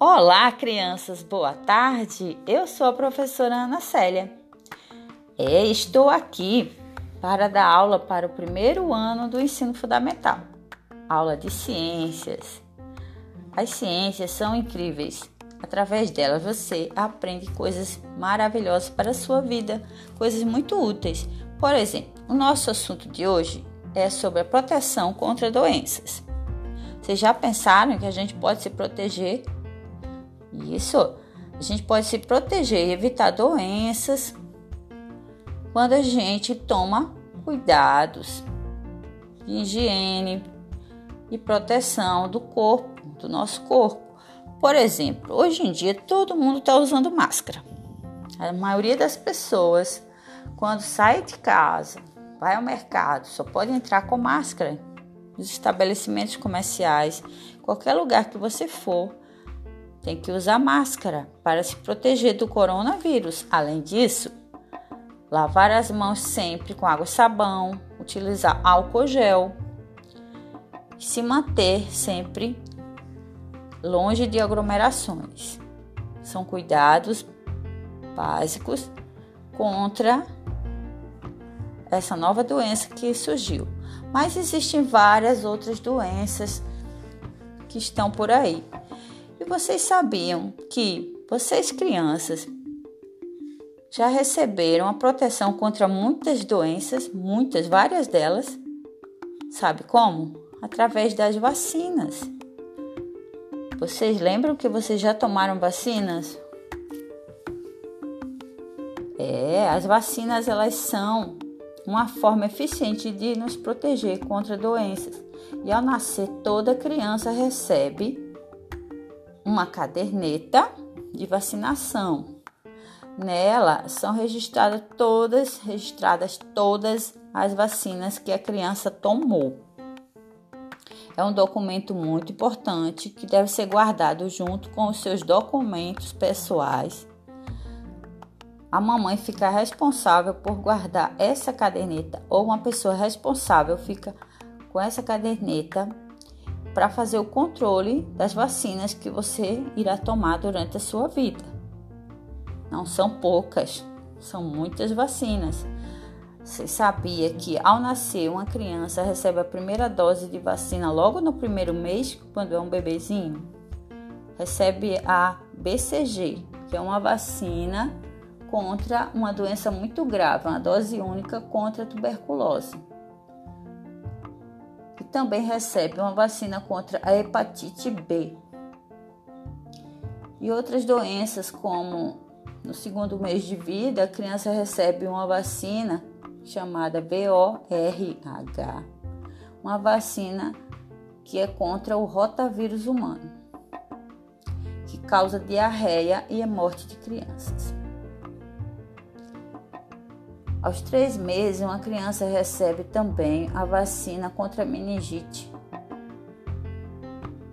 Olá, crianças, boa tarde. Eu sou a professora Ana Célia. É, estou aqui para dar aula para o primeiro ano do ensino fundamental. Aula de ciências. As ciências são incríveis. Através delas você aprende coisas maravilhosas para a sua vida, coisas muito úteis. Por exemplo, o nosso assunto de hoje é sobre a proteção contra doenças. Vocês já pensaram que a gente pode se proteger isso, a gente pode se proteger e evitar doenças quando a gente toma cuidados de higiene e proteção do corpo, do nosso corpo. Por exemplo, hoje em dia todo mundo está usando máscara. A maioria das pessoas, quando sai de casa, vai ao mercado, só pode entrar com máscara. Nos estabelecimentos comerciais, qualquer lugar que você for, tem que usar máscara para se proteger do coronavírus. Além disso, lavar as mãos sempre com água e sabão, utilizar álcool gel se manter sempre longe de aglomerações. São cuidados básicos contra essa nova doença que surgiu. Mas existem várias outras doenças que estão por aí. Vocês sabiam que vocês, crianças, já receberam a proteção contra muitas doenças, muitas, várias delas? Sabe como? Através das vacinas. Vocês lembram que vocês já tomaram vacinas? É, as vacinas elas são uma forma eficiente de nos proteger contra doenças. E ao nascer, toda criança recebe uma caderneta de vacinação. Nela são registradas todas, registradas todas as vacinas que a criança tomou. É um documento muito importante que deve ser guardado junto com os seus documentos pessoais. A mamãe fica responsável por guardar essa caderneta ou uma pessoa responsável fica com essa caderneta para fazer o controle das vacinas que você irá tomar durante a sua vida. Não são poucas, são muitas vacinas. Você sabia que ao nascer uma criança recebe a primeira dose de vacina logo no primeiro mês, quando é um bebezinho? Recebe a BCG, que é uma vacina contra uma doença muito grave, uma dose única contra a tuberculose também recebe uma vacina contra a hepatite B. E outras doenças, como no segundo mês de vida, a criança recebe uma vacina chamada BORH, uma vacina que é contra o rotavírus humano, que causa diarreia e a morte de crianças. Aos três meses, uma criança recebe também a vacina contra a meningite.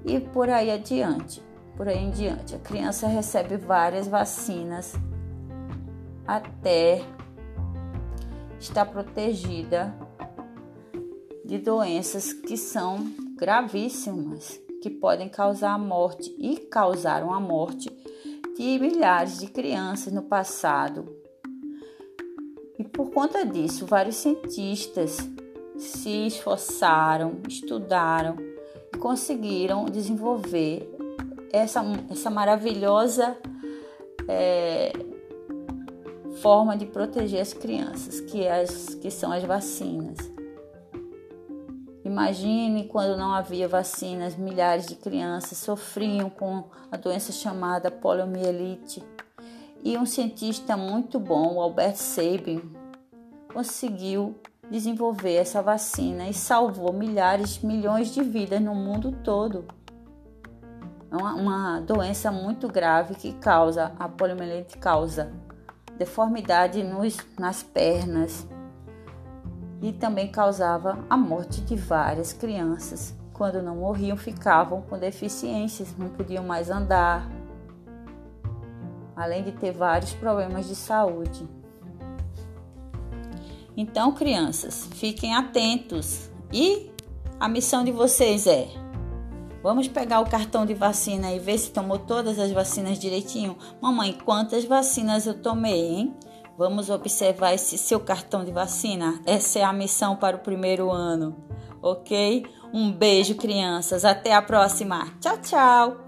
E por aí adiante, por aí em diante, a criança recebe várias vacinas até estar protegida de doenças que são gravíssimas, que podem causar a morte e causaram a morte de milhares de crianças no passado e por conta disso, vários cientistas se esforçaram, estudaram e conseguiram desenvolver essa, essa maravilhosa é, forma de proteger as crianças, que, é as, que são as vacinas. Imagine quando não havia vacinas, milhares de crianças sofriam com a doença chamada poliomielite e um cientista muito bom, Albert Sabin, conseguiu desenvolver essa vacina e salvou milhares, milhões de vidas no mundo todo. É uma, uma doença muito grave que causa, a poliomielite causa deformidade nos, nas pernas e também causava a morte de várias crianças. Quando não morriam, ficavam com deficiências, não podiam mais andar, além de ter vários problemas de saúde. Então, crianças, fiquem atentos e a missão de vocês é Vamos pegar o cartão de vacina e ver se tomou todas as vacinas direitinho. Mamãe, quantas vacinas eu tomei, hein? Vamos observar esse seu cartão de vacina. Essa é a missão para o primeiro ano, ok? Um beijo, crianças. Até a próxima. Tchau, tchau.